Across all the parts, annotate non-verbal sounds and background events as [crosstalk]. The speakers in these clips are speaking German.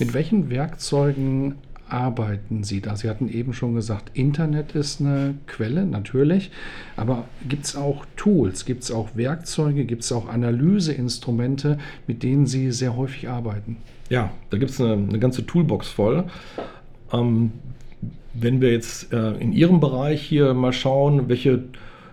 Mit welchen Werkzeugen arbeiten Sie da? Sie hatten eben schon gesagt, Internet ist eine Quelle, natürlich. Aber gibt es auch Tools, gibt es auch Werkzeuge, gibt es auch Analyseinstrumente, mit denen Sie sehr häufig arbeiten? Ja, da gibt es eine, eine, ganze Toolbox voll. Ähm, wenn wir jetzt äh, in Ihrem Bereich hier mal schauen, welche,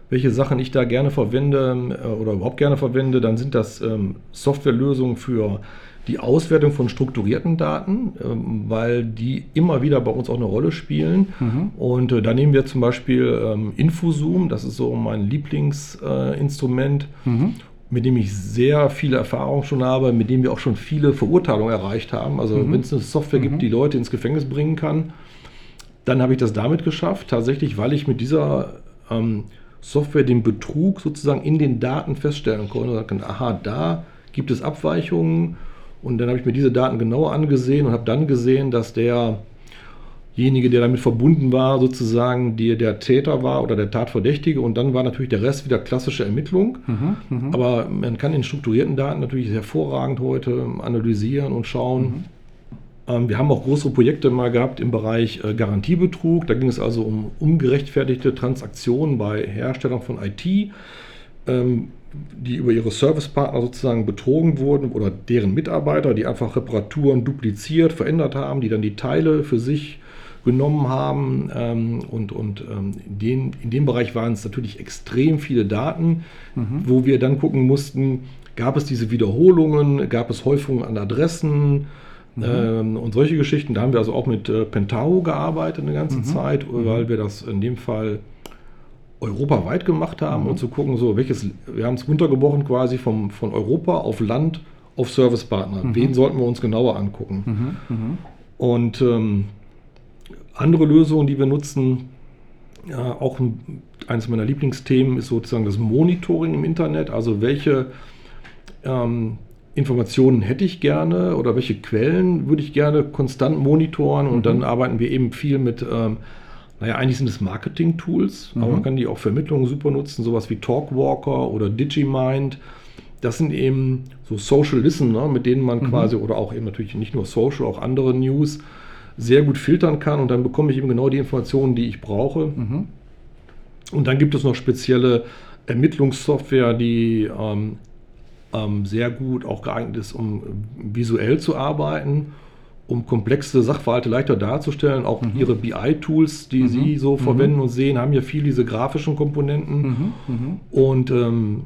welche Sachen ich da gerne verwende äh, oder überhaupt gerne verwende, dann sind das ähm, Softwarelösungen für die Auswertung von strukturierten Daten, ähm, weil die immer wieder bei uns auch eine Rolle spielen. Mhm. Und äh, da nehmen wir zum Beispiel ähm, Infozoom, das ist so mein Lieblingsinstrument. Mhm. mit dem ich sehr viele Erfahrungen schon habe, mit dem wir auch schon viele Verurteilungen erreicht haben. Also mhm. wenn es eine Software gibt, mhm. die Leute ins Gefängnis bringen kann, dann habe ich das damit geschafft, tatsächlich, weil ich mit dieser ähm, Software den Betrug sozusagen in den Daten feststellen konnte und sagen, aha, da gibt es Abweichungen und dann habe ich mir diese Daten genauer angesehen und habe dann gesehen, dass derjenige, der damit verbunden war, sozusagen die, der Täter war oder der Tatverdächtige. Und dann war natürlich der Rest wieder klassische Ermittlung. Mhm, mh. Aber man kann in strukturierten Daten natürlich hervorragend heute analysieren und schauen. Mhm. Ähm, wir haben auch größere Projekte mal gehabt im Bereich äh, Garantiebetrug. Da ging es also um ungerechtfertigte Transaktionen bei Herstellern von IT. Ähm, die über ihre Servicepartner sozusagen betrogen wurden oder deren Mitarbeiter, die einfach Reparaturen dupliziert, verändert haben, die dann die Teile für sich genommen haben. Ähm, und und ähm, in, den, in dem Bereich waren es natürlich extrem viele Daten, mhm. wo wir dann gucken mussten, gab es diese Wiederholungen, gab es Häufungen an Adressen. Mhm. Ähm, und solche Geschichten, da haben wir also auch mit äh, Pentao gearbeitet eine ganze mhm. Zeit, weil mhm. wir das in dem Fall europaweit gemacht haben mhm. und zu gucken, so welches, wir haben es runtergebrochen quasi vom, von Europa auf Land auf Servicepartner. Mhm. Wen sollten wir uns genauer angucken? Mhm. mhm. Und ähm, andere Lösungen, die wir nutzen, ja, auch ein, eines meiner Lieblingsthemen ist sozusagen das Monitoring im Internet. Also welche ähm, Informationen hätte ich gerne oder welche Quellen würde ich gerne konstant monitoren und mhm. dann arbeiten wir eben viel mit ähm, naja, eigentlich sind es Marketing-Tools, mhm. aber man kann die auch für Ermittlungen super nutzen, sowas wie Talkwalker oder Digimind. Das sind eben so Social Listener, mit denen man mhm. quasi, oder auch eben natürlich nicht nur Social, auch andere News sehr gut filtern kann und dann bekomme ich eben genau die Informationen, die ich brauche. Mhm. Und dann gibt es noch spezielle Ermittlungssoftware, die ähm, ähm, sehr gut auch geeignet ist, um visuell zu arbeiten um komplexe Sachverhalte leichter darzustellen. Auch mhm. ihre BI-Tools, die mhm. Sie so mhm. verwenden und sehen, haben ja viel diese grafischen Komponenten. Mhm. Mhm. Und ähm,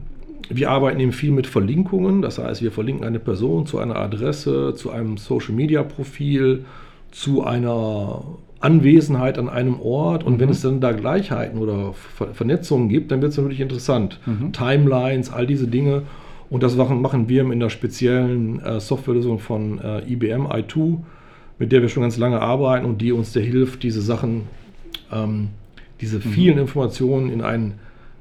wir arbeiten eben viel mit Verlinkungen. Das heißt, wir verlinken eine Person zu einer Adresse, zu einem Social-Media-Profil, zu einer Anwesenheit an einem Ort. Und wenn es dann da Gleichheiten oder Ver Vernetzungen gibt, dann wird es natürlich interessant. Timelines, all diese Dinge. Und das machen wir in der speziellen äh, Softwarelösung von äh, IBM i2, mit der wir schon ganz lange arbeiten und die uns da hilft, diese Sachen, ähm, diese mhm. vielen mhm. Informationen in einen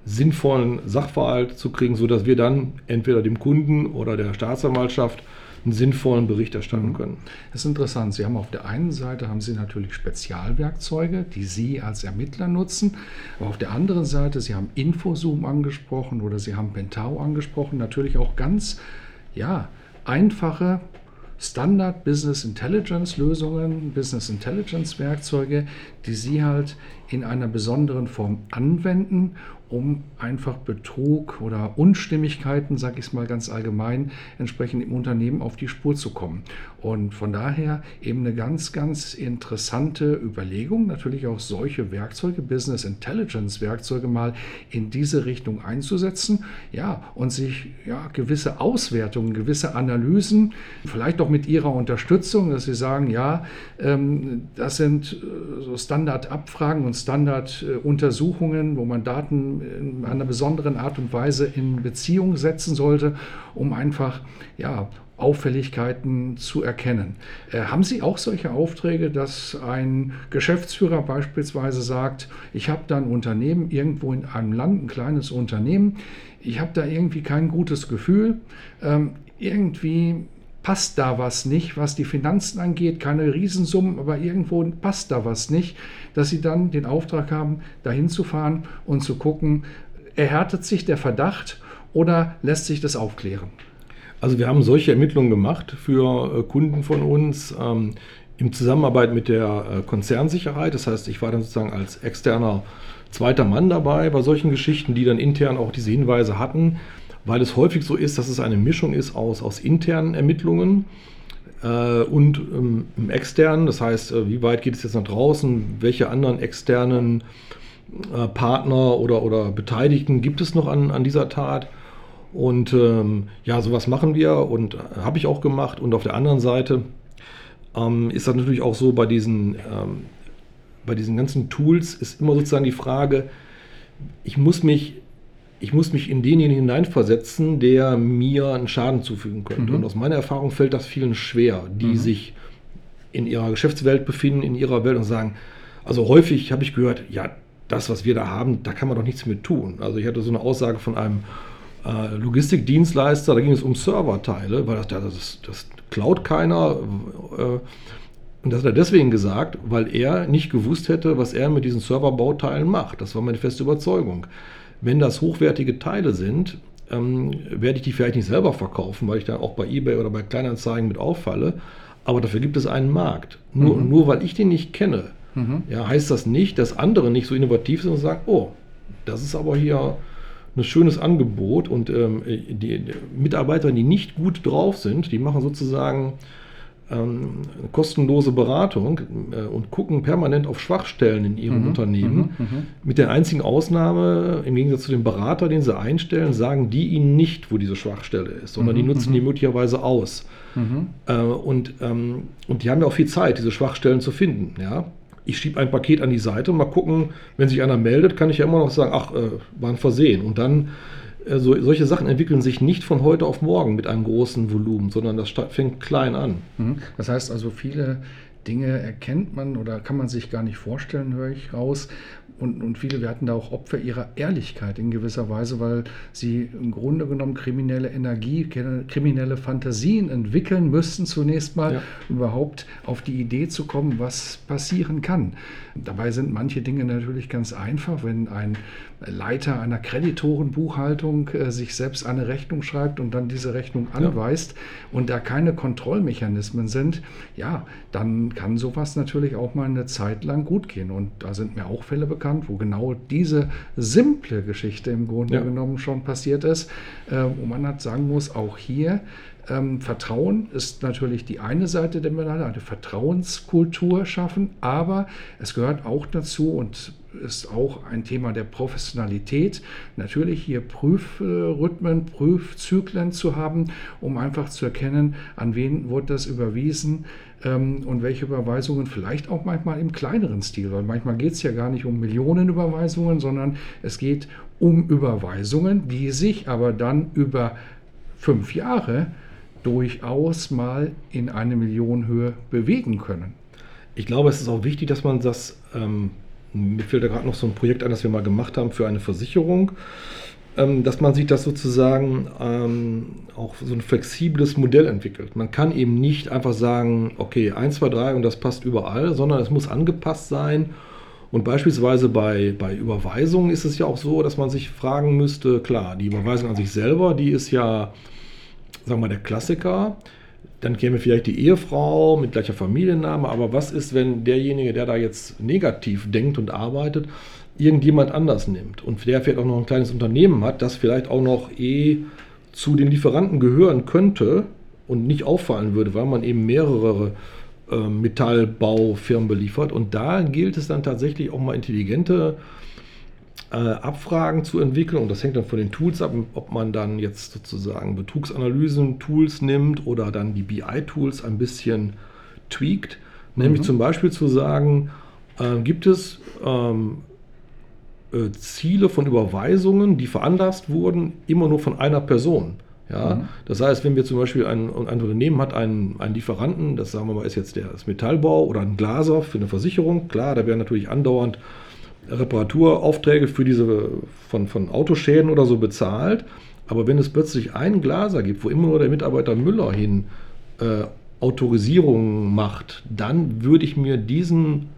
sinnvollen Sachverhalt zu kriegen, sodass wir dann entweder dem Kunden oder der Staatsanwaltschaft einen sinnvollen Bericht erstatten mhm. können. Das ist interessant. Sie haben auf der einen Seite haben Sie natürlich Spezialwerkzeuge, die Sie als Ermittler nutzen, aber auf der anderen Seite, Sie haben Infozoom angesprochen oder Sie haben Pentau angesprochen, natürlich auch ganz ja, einfache Standard Business Intelligence Lösungen, Business Intelligence Werkzeuge, die Sie halt in einer besonderen Form anwenden um einfach Betrug oder Unstimmigkeiten, sage ich es mal ganz allgemein, entsprechend im Unternehmen auf die Spur zu kommen. Und von daher eben eine ganz, ganz interessante Überlegung, natürlich auch solche Werkzeuge, Business Intelligence Werkzeuge mal in diese Richtung einzusetzen, ja, und sich ja, gewisse Auswertungen, gewisse Analysen, vielleicht auch mit Ihrer Unterstützung, dass Sie sagen, ja, ähm, das sind äh, so Standardabfragen und Standarduntersuchungen, wo man Daten in einer besonderen Art und Weise in Beziehung setzen sollte, um einfach ja, Auffälligkeiten zu erkennen. Äh, haben Sie auch solche Aufträge, dass ein Geschäftsführer beispielsweise sagt, ich habe da ein Unternehmen irgendwo in einem Land, ein kleines Unternehmen, ich habe da irgendwie kein gutes Gefühl, ähm, irgendwie passt da was nicht, was die Finanzen angeht, keine Riesensummen, aber irgendwo passt da was nicht, dass sie dann den Auftrag haben, dahin zu fahren und zu gucken, erhärtet sich der Verdacht oder lässt sich das aufklären? Also wir haben solche Ermittlungen gemacht für äh, Kunden von uns ähm, in Zusammenarbeit mit der äh, Konzernsicherheit. Das heißt, ich war dann sozusagen als externer zweiter Mann dabei bei solchen Geschichten, die dann intern auch diese Hinweise hatten weil es häufig so ist, dass es eine Mischung ist aus, aus internen Ermittlungen äh, und ähm, externen. Das heißt, äh, wie weit geht es jetzt nach draußen? Welche anderen externen äh, Partner oder, oder Beteiligten gibt es noch an, an dieser Tat? Und ähm, ja, sowas machen wir und äh, habe ich auch gemacht. Und auf der anderen Seite ähm, ist das natürlich auch so bei diesen, ähm, bei diesen ganzen Tools ist immer sozusagen die Frage, ich muss mich ich muss mich in denjenigen hineinversetzen, der mir einen Schaden zufügen könnte. Mhm. Und aus meiner Erfahrung fällt das vielen schwer, die mhm. sich in ihrer Geschäftswelt befinden, in ihrer Welt und sagen, also häufig habe ich gehört, ja, das, was wir da haben, da kann man doch nichts mit tun. Also ich hatte so eine Aussage von einem äh, Logistikdienstleister, da ging es um Serverteile, weil das, das, das klaut keiner. Äh, und das hat er deswegen gesagt, weil er nicht gewusst hätte, was er mit diesen Serverbauteilen macht. Das war meine feste Überzeugung. Wenn das hochwertige Teile sind, ähm, werde ich die vielleicht nicht selber verkaufen, weil ich dann auch bei eBay oder bei Kleinanzeigen mit auffalle. Aber dafür gibt es einen Markt. Nur, mhm. nur weil ich den nicht kenne, mhm. ja, heißt das nicht, dass andere nicht so innovativ sind und sagen, oh, das ist aber hier ein schönes Angebot und ähm, die, die Mitarbeiter, die nicht gut drauf sind, die machen sozusagen ähm, kostenlose Beratung äh, und gucken permanent auf Schwachstellen in ihrem mhm, Unternehmen. Mhm, mhm, Mit der einzigen Ausnahme, im Gegensatz zu dem Berater, den sie einstellen, sagen die ihnen nicht, wo diese Schwachstelle ist, sondern die mhm, nutzen die mhm. möglicherweise aus. Äh, und, ähm, und die haben ja auch viel Zeit, diese Schwachstellen zu finden. Ja? Ich schiebe ein Paket an die Seite und mal gucken, wenn sich einer meldet, kann ich ja immer noch sagen, ach, äh, war ein Versehen. Und dann also solche Sachen entwickeln sich nicht von heute auf morgen mit einem großen Volumen, sondern das fängt klein an. Mhm. Das heißt also, viele Dinge erkennt man oder kann man sich gar nicht vorstellen, höre ich raus. Und, und viele werden da auch Opfer ihrer Ehrlichkeit in gewisser Weise, weil sie im Grunde genommen kriminelle Energie, kriminelle Fantasien entwickeln müssten, zunächst mal ja. überhaupt auf die Idee zu kommen, was passieren kann. Dabei sind manche Dinge natürlich ganz einfach, wenn ein Leiter einer Kreditorenbuchhaltung äh, sich selbst eine Rechnung schreibt und dann diese Rechnung anweist ja. und da keine Kontrollmechanismen sind, ja, dann kann sowas natürlich auch mal eine Zeit lang gut gehen. Und da sind mir auch Fälle bekannt, wo genau diese simple Geschichte im Grunde ja. genommen schon passiert ist, äh, wo man halt sagen muss, auch hier ähm, Vertrauen ist natürlich die eine Seite der Medaille, eine Vertrauenskultur schaffen, aber es gehört auch dazu und ist auch ein Thema der Professionalität, natürlich hier Prüfrhythmen, Prüfzyklen zu haben, um einfach zu erkennen, an wen wurde das überwiesen ähm, und welche Überweisungen, vielleicht auch manchmal im kleineren Stil, weil manchmal geht es ja gar nicht um Millionenüberweisungen, sondern es geht um Überweisungen, die sich aber dann über fünf Jahre durchaus mal in eine Millionenhöhe bewegen können. Ich glaube, es ist auch wichtig, dass man das, ähm, mir fällt da gerade noch so ein Projekt an, das wir mal gemacht haben für eine Versicherung, ähm, dass man sich das sozusagen ähm, auch so ein flexibles Modell entwickelt. Man kann eben nicht einfach sagen, okay, 1, 2, 3 und das passt überall, sondern es muss angepasst sein. Und beispielsweise bei, bei Überweisungen ist es ja auch so, dass man sich fragen müsste, klar, die Überweisung an sich selber, die ist ja sagen wir mal, der Klassiker. Dann käme vielleicht die Ehefrau mit gleicher Familienname. Aber was ist, wenn derjenige, der da jetzt negativ denkt und arbeitet, irgendjemand anders nimmt und der vielleicht auch noch ein kleines Unternehmen hat, das vielleicht auch noch eh zu den Lieferanten gehören könnte und nicht auffallen würde, weil man eben mehrere äh, Metallbaufirmen beliefert. Und da gilt es dann tatsächlich auch mal intelligente äh, Abfragen zu entwickeln. Und das hängt dann von den Tools ab, ob man dann jetzt sozusagen Betrugsanalysen-Tools nimmt oder dann die BI-Tools ein bisschen tweakt. Nämlich mhm. zum Beispiel zu sagen, äh, gibt es ähm, äh, Ziele von Überweisungen, die veranlasst wurden, immer nur von einer Person. Ja, mhm. Das heißt, wenn wir zum Beispiel ein, ein Unternehmen hat einen, einen Lieferanten, das sagen wir mal ist jetzt der, das Metallbau oder ein Glaser für eine Versicherung, klar, da werden natürlich andauernd Reparaturaufträge für diese von, von Autoschäden oder so bezahlt. Aber wenn es plötzlich einen Glaser gibt, wo immer nur der Mitarbeiter Müller hin äh, Autorisierungen macht, dann würde ich mir diesen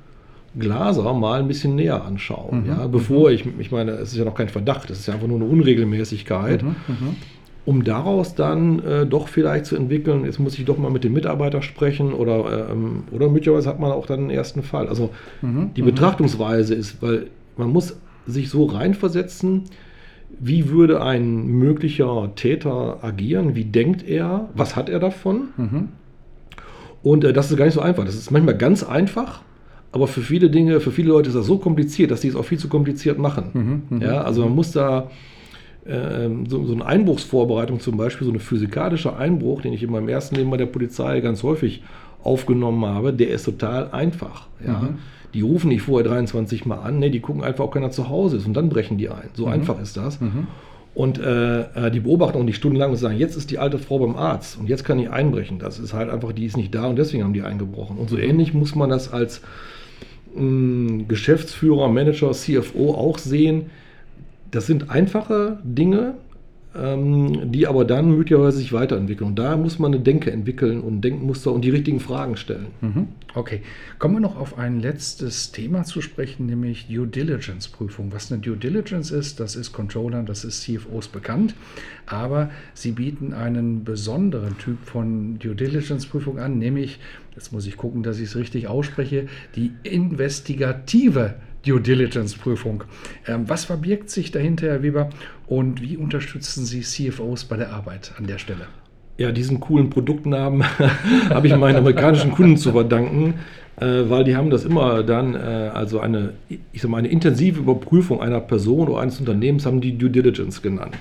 Glaser mal ein bisschen näher anschauen. Mhm. Ja, bevor mhm. ich, ich meine, es ist ja noch kein Verdacht, es ist ja einfach nur eine Unregelmäßigkeit. Mhm. mhm um daraus dann äh, doch vielleicht zu entwickeln, jetzt muss ich doch mal mit dem Mitarbeiter sprechen oder, ähm, oder möglicherweise hat man auch dann einen ersten Fall. Also mhm, die mhm. Betrachtungsweise ist, weil man muss sich so reinversetzen, wie würde ein möglicher Täter agieren, wie denkt er, was hat er davon? Mhm. Und äh, das ist gar nicht so einfach. Das ist manchmal ganz einfach, aber für viele Dinge, für viele Leute ist das so kompliziert, dass sie es auch viel zu kompliziert machen. Mhm, mh, ja, also man muss da so, so, eine Einbruchsvorbereitung zum Beispiel, so ein physikalischer Einbruch, den ich in meinem ersten Leben bei der Polizei ganz häufig aufgenommen habe, der ist total einfach. Ja? Mhm. Die rufen nicht vorher 23 Mal an, nee, die gucken einfach, ob keiner zu Hause ist und dann brechen die ein. So mhm. einfach ist das. Mhm. Und äh, äh die beobachten auch nicht stundenlang und sagen, jetzt ist die alte Frau beim Arzt und jetzt kann ich einbrechen. Das ist halt einfach, die ist nicht da und deswegen haben die eingebrochen. Und so mhm. ähnlich muss man das als mh, mm, Geschäftsführer, Manager, CFO auch sehen das sind einfache Dinge, ähm, die aber dann möglicherweise sich weiterentwickeln. Und da muss man eine Denke entwickeln und Denkmuster und die richtigen Fragen stellen. Mhm. Okay. Kommen wir noch auf ein letztes Thema zu sprechen, nämlich Due Diligence Prüfung. Was eine Due Diligence ist, das ist Controllern, das ist CFOs bekannt. Aber sie bieten einen besonderen Typ von Due Diligence Prüfung an, nämlich, jetzt muss ich gucken, dass ich es richtig ausspreche, die investigative Due Diligence Prüfung. Ähm, was verbirgt sich dahinter, Herr Weber, und wie unterstützen Sie CFOs bei der Arbeit an der Stelle? Ja, diesen coolen Produktnamen [laughs] habe ich meinen amerikanischen Kunden zu verdanken, äh, weil die haben das immer dann, äh, also eine, ich sag mal, eine intensive Überprüfung einer Person oder eines Unternehmens haben die Due Diligence genannt.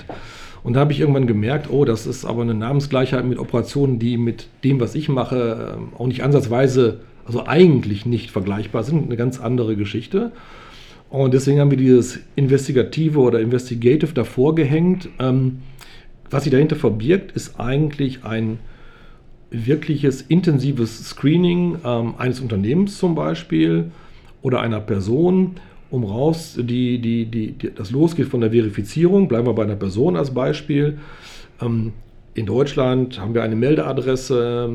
Und da habe ich irgendwann gemerkt, oh, das ist aber eine Namensgleichheit mit Operationen, die mit dem, was ich mache, äh, auch nicht ansatzweise also eigentlich nicht vergleichbar sind, eine ganz andere Geschichte. Und deswegen haben wir dieses Investigative oder Investigative davor gehängt. Ähm, was sich dahinter verbirgt, ist eigentlich ein wirkliches intensives Screening ähm, eines Unternehmens zum Beispiel oder einer Person, um raus, die, die, die, die, das losgeht von der Verifizierung. Bleiben wir bei einer Person als Beispiel. Ähm, in Deutschland haben wir eine Meldeadresse,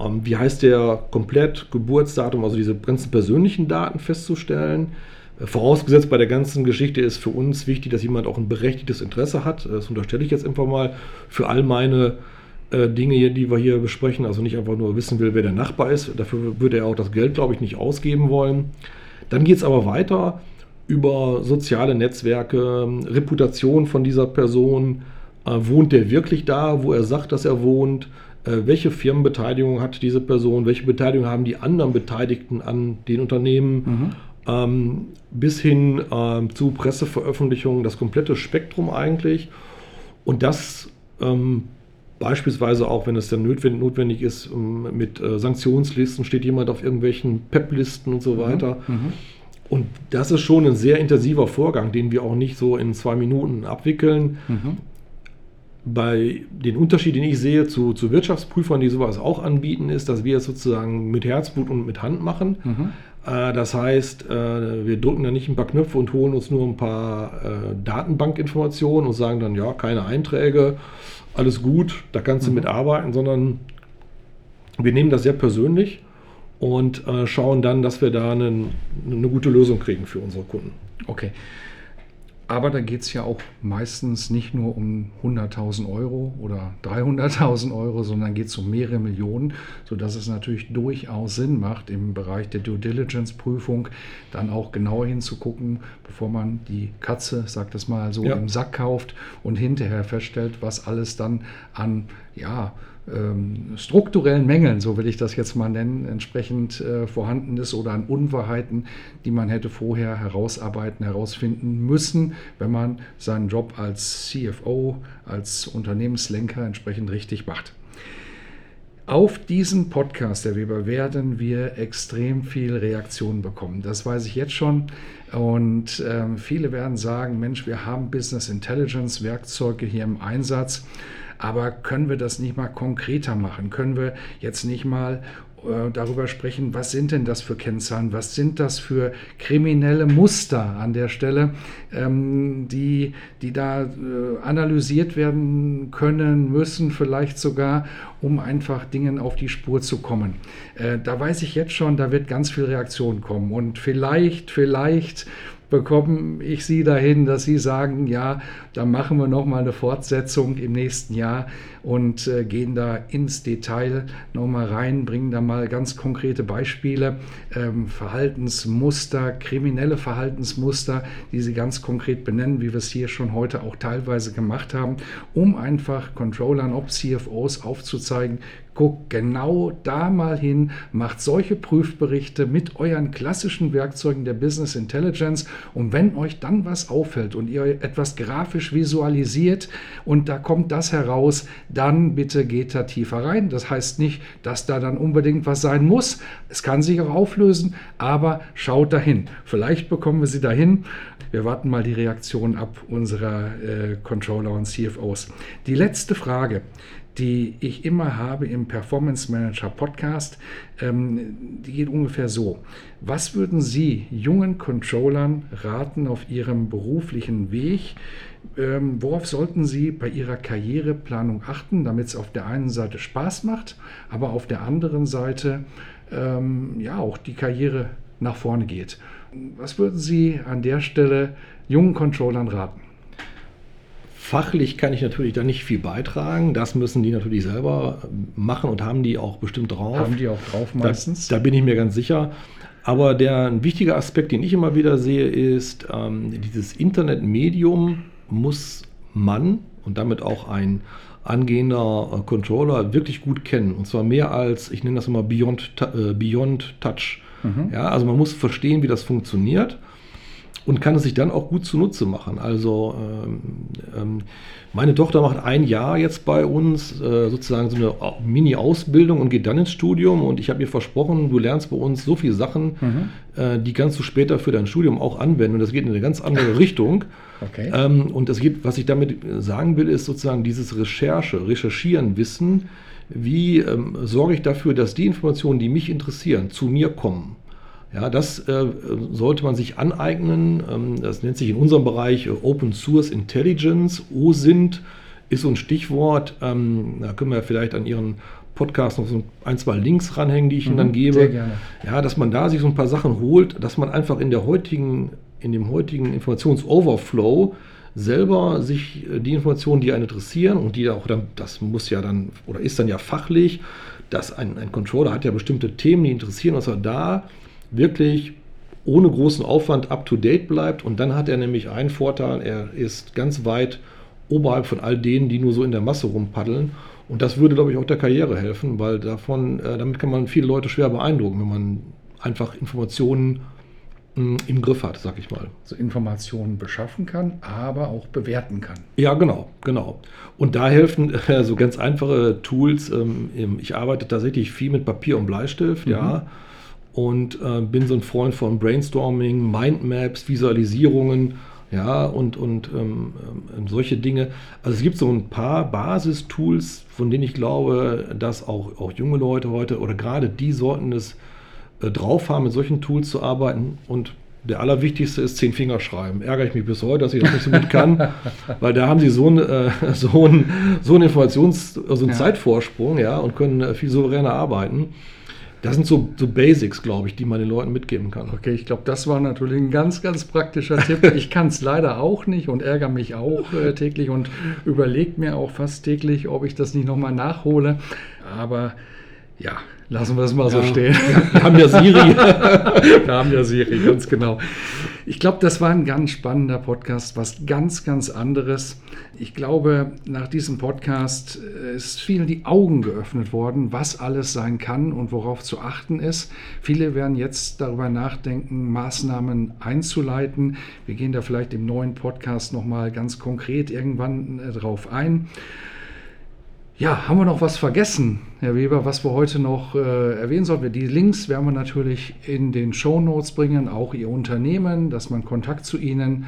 ähm, wie heißt der komplett, Geburtsdatum, also diese ganzen persönlichen Daten festzustellen. Äh, vorausgesetzt bei der ganzen Geschichte ist für uns wichtig, dass jemand auch ein berechtigtes Interesse hat. Das unterstelle ich jetzt einfach mal für all meine äh, Dinge, hier, die wir hier besprechen. Also nicht einfach nur wissen will, wer der Nachbar ist. Dafür würde er auch das Geld, glaube ich, nicht ausgeben wollen. Dann geht es aber weiter über soziale Netzwerke, Reputation von dieser Person. Äh, wohnt der wirklich da, wo er sagt, dass er wohnt? Äh, welche Firmenbeteiligung hat diese Person, welche Beteiligung haben die anderen Beteiligten an den Unternehmen, mhm. ähm, bis hin ähm, zu Presseveröffentlichungen, das komplette Spektrum eigentlich. Und das ähm, beispielsweise auch, wenn es dann notwendig ist, ähm, mit äh, Sanktionslisten, steht jemand auf irgendwelchen PEP-Listen und so mhm. weiter. Mhm. Und das ist schon ein sehr intensiver Vorgang, den wir auch nicht so in zwei Minuten abwickeln. Mhm bei den Unterschied, den ich sehe zu, zu Wirtschaftsprüfern, die sowas auch anbieten, ist, dass wir es sozusagen mit Herzblut und mit Hand machen. Mhm. Äh, das heißt, äh, wir drücken da nicht ein paar Knöpfe und holen uns nur ein paar äh, Datenbankinformationen und sagen dann, ja, keine Einträge, alles gut, da kannst du mhm. mitarbeiten, sondern wir nehmen das sehr persönlich und äh, schauen dann, dass wir da einen, eine gute Lösung kriegen für unsere Kunden. Okay. Aber da geht es ja auch meistens nicht nur um 100.000 Euro oder 300.000 Euro, sondern geht es um mehrere Millionen, sodass es natürlich durchaus Sinn macht, im Bereich der Due Diligence-Prüfung dann auch genauer hinzugucken, bevor man die Katze, sagt das mal so, ja. im Sack kauft und hinterher feststellt, was alles dann an, ja, ähm, strukturellen Mängeln, so will ich das jetzt mal nennen, entsprechend äh, vorhanden ist oder an Unwahrheiten, die man hätte vorher herausarbeiten, herausfinden müssen, wenn man seinen Job als CFO, als Unternehmenslenker entsprechend richtig macht. Auf diesen Podcast, Herr Weber, werden wir extrem viel Reaktion bekommen. Das weiß ich jetzt schon. Und äh, viele werden sagen, Mensch, wir haben Business Intelligence Werkzeuge hier im Einsatz. Aber können wir das nicht mal konkreter machen? Können wir jetzt nicht mal äh, darüber sprechen, was sind denn das für Kennzahlen, was sind das für kriminelle Muster an der Stelle, ähm, die, die da äh, analysiert werden können, müssen vielleicht sogar, um einfach Dingen auf die Spur zu kommen. Äh, da weiß ich jetzt schon, da wird ganz viel Reaktion kommen und vielleicht, vielleicht bekomme ich Sie dahin, dass Sie sagen, ja, dann machen wir nochmal eine Fortsetzung im nächsten Jahr und äh, gehen da ins Detail nochmal rein, bringen da mal ganz konkrete Beispiele, ähm, Verhaltensmuster, kriminelle Verhaltensmuster, die Sie ganz konkret benennen, wie wir es hier schon heute auch teilweise gemacht haben, um einfach Controllern, ob CFOs aufzuzeigen, Guckt genau da mal hin, macht solche Prüfberichte mit euren klassischen Werkzeugen der Business Intelligence und wenn euch dann was auffällt und ihr etwas grafisch visualisiert und da kommt das heraus, dann bitte geht da tiefer rein. Das heißt nicht, dass da dann unbedingt was sein muss. Es kann sich auch auflösen, aber schaut dahin. Vielleicht bekommen wir sie dahin. Wir warten mal die Reaktion ab unserer äh, Controller und CFOs. Die letzte Frage die ich immer habe im Performance Manager Podcast, ähm, die geht ungefähr so. Was würden Sie jungen Controllern raten auf ihrem beruflichen Weg? Ähm, worauf sollten Sie bei Ihrer Karriereplanung achten, damit es auf der einen Seite Spaß macht, aber auf der anderen Seite ähm, ja auch die Karriere nach vorne geht? Was würden Sie an der Stelle jungen Controllern raten? Fachlich kann ich natürlich da nicht viel beitragen. Das müssen die natürlich selber machen und haben die auch bestimmt drauf. Haben die auch drauf meistens? Da, da bin ich mir ganz sicher. Aber der ein wichtiger Aspekt, den ich immer wieder sehe, ist, ähm, dieses Internetmedium muss man und damit auch ein angehender äh, Controller wirklich gut kennen. Und zwar mehr als, ich nenne das immer Beyond, äh, Beyond Touch. Mhm. Ja, also man muss verstehen, wie das funktioniert und kann es sich dann auch gut zunutze machen. Also ähm, ähm, meine Tochter macht ein Jahr jetzt bei uns, äh, sozusagen so eine Mini-Ausbildung und geht dann ins Studium und ich habe ihr versprochen, du lernst bei uns so viele Sachen, mhm. äh, die kannst du später für dein Studium auch anwenden und das geht in eine ganz andere Richtung. [laughs] Okay. Ähm, und das geht, was ich damit sagen will, ist sozusagen dieses Recherche, Recherchieren, Wissen, wie ähm, sorge ich dafür, dass die Informationen, die mich interessieren, zu mir kommen. Ja, das äh, sollte man sich aneignen. Ähm, das nennt sich in unserem Bereich äh, Open Source Intelligence. OSINT ist so ein Stichwort. Ähm, da können wir vielleicht an Ihren Podcast noch so ein, zwei Links ranhängen, die ich mhm, Ihnen dann gebe. Sehr gerne. Ja, dass man da sich so ein paar Sachen holt, dass man einfach in der heutigen, in dem heutigen Informationsoverflow selber sich äh, die Informationen, die einen interessieren und die auch dann, das muss ja dann oder ist dann ja fachlich, dass ein, ein Controller hat ja bestimmte Themen, die interessieren, dass er da wirklich ohne großen Aufwand up-to-date bleibt. Und dann hat er nämlich einen Vorteil, er ist ganz weit oberhalb von all denen, die nur so in der Masse rumpaddeln. Und das würde, glaube ich, auch der Karriere helfen, weil davon, äh, damit kann man viele Leute schwer beeindrucken, wenn man einfach Informationen mh, im Griff hat, sag ich mal. So Informationen beschaffen kann, aber auch bewerten kann. Ja, genau, genau. Und da helfen [laughs] äh, so ganz einfache Tools. Ähm, ich arbeite tatsächlich viel mit Papier und Bleistift, mhm. ja und äh, bin so ein Freund von Brainstorming, Mindmaps, Visualisierungen, ja, und, und ähm, ähm, solche Dinge. Also es gibt so ein paar Basistools, von denen ich glaube, dass auch, auch junge Leute heute oder gerade die sollten es äh, drauf haben, mit solchen Tools zu arbeiten. Und der allerwichtigste ist zehn Finger schreiben. Ärgere ich mich bis heute, dass ich das nicht so gut kann, [laughs] weil da haben sie so, ein, äh, so, ein, so einen Informations-, so einen ja. Zeitvorsprung, ja, und können äh, viel souveräner arbeiten. Das sind so, so Basics, glaube ich, die man den Leuten mitgeben kann. Okay, ich glaube, das war natürlich ein ganz, ganz praktischer Tipp. [laughs] Ich kann es leider auch nicht und ärgere mich auch äh, täglich und überlege mir auch fast täglich, ob ich das nicht nochmal nachhole. Aber ja, lassen wir es mal ja, so stehen. [laughs] Wir haben ja Siri. [laughs] wir haben ja Siri, ganz genau. Ich glaube, das war ein ganz spannender Podcast, was ganz, ganz anderes. Ich glaube, nach diesem Podcast ist vielen die Augen geöffnet worden, was alles sein kann und worauf zu achten ist. Viele werden jetzt darüber nachdenken, Maßnahmen einzuleiten. Wir gehen da vielleicht im neuen Podcast nochmal ganz konkret irgendwann äh, drauf ein. Ja, haben wir noch was vergessen, Herr Weber, was wir heute noch äh, erwähnen sollten? Die Links werden wir natürlich in den Show Notes bringen, auch Ihr Unternehmen, dass man Kontakt zu Ihnen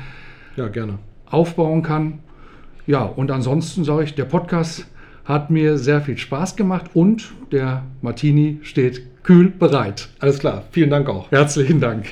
ja, gerne. aufbauen kann. Ja, und ansonsten sage ich, der Podcast hat mir sehr viel Spaß gemacht und der Martini steht kühl bereit. Alles klar, vielen Dank auch. Herzlichen Dank.